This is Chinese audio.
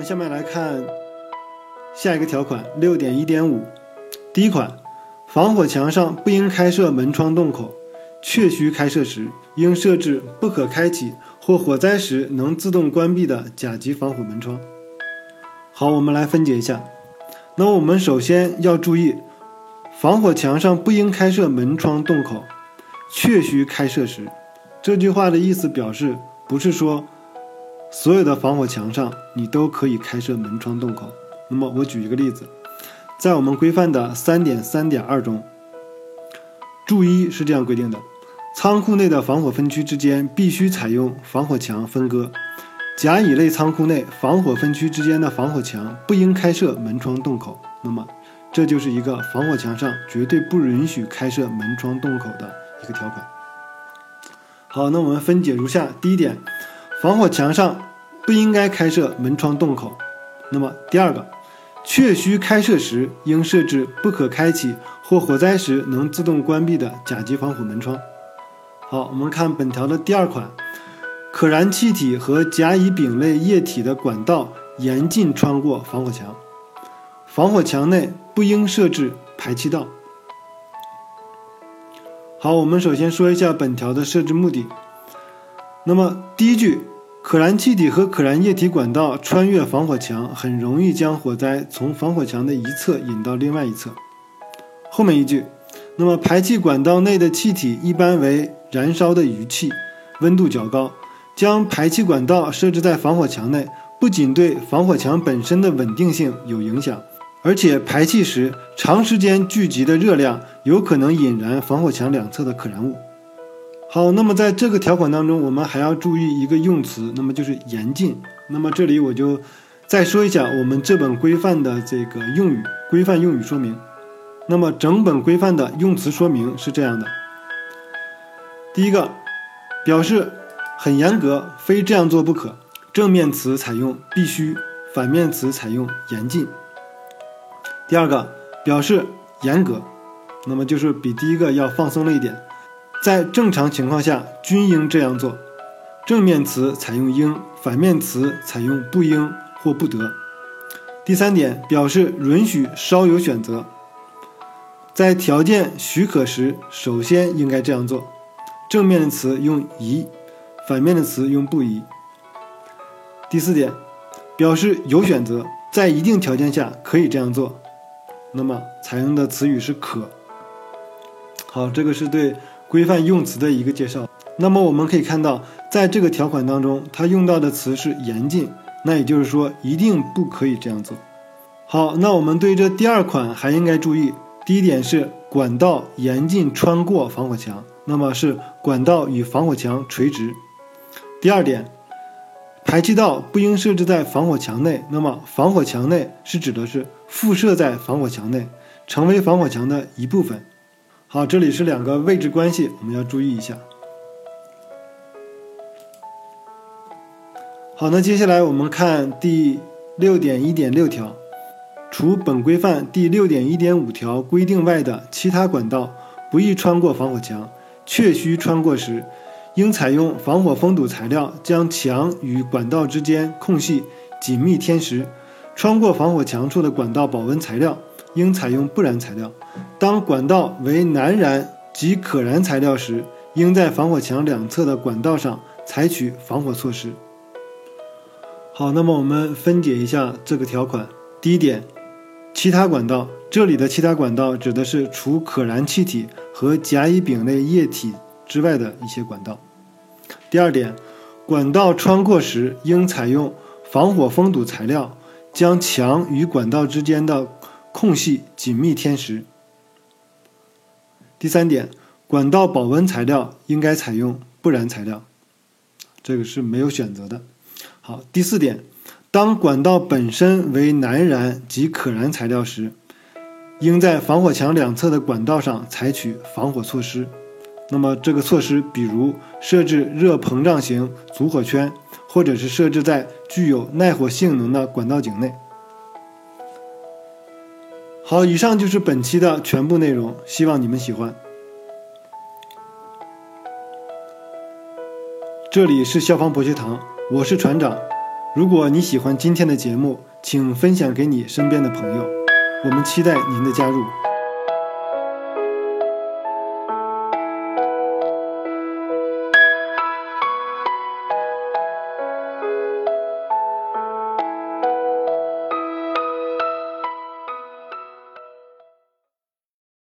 们下面来看下一个条款六点一点五，第一款，防火墙上不应开设门窗洞口，确需开设时，应设置不可开启或火灾时能自动关闭的甲级防火门窗。好，我们来分解一下。那我们首先要注意，防火墙上不应开设门窗洞口，确需开设时，这句话的意思表示不是说。所有的防火墙上，你都可以开设门窗洞口。那么，我举一个例子，在我们规范的三点三点二中，注一是这样规定的：仓库内的防火分区之间必须采用防火墙分割。甲乙类仓库内防火分区之间的防火墙不应开设门窗洞口。那么，这就是一个防火墙上绝对不允许开设门窗洞口的一个条款。好，那我们分解如下：第一点。防火墙上不应该开设门窗洞口。那么第二个，确需开设时，应设置不可开启或火灾时能自动关闭的甲级防火门窗。好，我们看本条的第二款，可燃气体和甲乙丙类液体的管道严禁穿过防火墙，防火墙内不应设置排气道。好，我们首先说一下本条的设置目的。那么第一句。可燃气体和可燃液体管道穿越防火墙，很容易将火灾从防火墙的一侧引到另外一侧。后面一句，那么排气管道内的气体一般为燃烧的余气，温度较高。将排气管道设置在防火墙内，不仅对防火墙本身的稳定性有影响，而且排气时长时间聚集的热量有可能引燃防火墙两侧的可燃物。好，那么在这个条款当中，我们还要注意一个用词，那么就是严禁。那么这里我就再说一下我们这本规范的这个用语规范用语说明。那么整本规范的用词说明是这样的：第一个，表示很严格，非这样做不可。正面词采用必须，反面词采用严禁。第二个，表示严格，那么就是比第一个要放松了一点。在正常情况下均应这样做，正面词采用应，反面词采用不应或不得。第三点表示允许稍有选择，在条件许可时，首先应该这样做，正面的词用宜，反面的词用不宜。第四点表示有选择，在一定条件下可以这样做，那么采用的词语是可。好，这个是对。规范用词的一个介绍。那么我们可以看到，在这个条款当中，它用到的词是严禁，那也就是说一定不可以这样做。好，那我们对这第二款还应该注意。第一点是管道严禁穿过防火墙，那么是管道与防火墙垂直。第二点，排气道不应设置在防火墙内，那么防火墙内是指的是附设在防火墙内，成为防火墙的一部分。好，这里是两个位置关系，我们要注意一下。好，那接下来我们看第六点一点六条，除本规范第六点一点五条规定外的其他管道，不宜穿过防火墙。确需穿过时，应采用防火封堵材料，将墙与管道之间空隙紧密填实。穿过防火墙处的管道保温材料。应采用不燃材料。当管道为难燃及可燃材料时，应在防火墙两侧的管道上采取防火措施。好，那么我们分解一下这个条款。第一点，其他管道，这里的其他管道指的是除可燃气体和甲乙丙类液体之外的一些管道。第二点，管道穿过时应采用防火封堵材料，将墙与管道之间的。空隙紧密填实。第三点，管道保温材料应该采用不燃材料，这个是没有选择的。好，第四点，当管道本身为难燃及可燃材料时，应在防火墙两侧的管道上采取防火措施。那么这个措施，比如设置热膨胀型阻火圈，或者是设置在具有耐火性能的管道井内。好，以上就是本期的全部内容，希望你们喜欢。这里是消防博学堂，我是船长，如果你喜欢今天的节目，请分享给你身边的朋友。我们期待您的加入。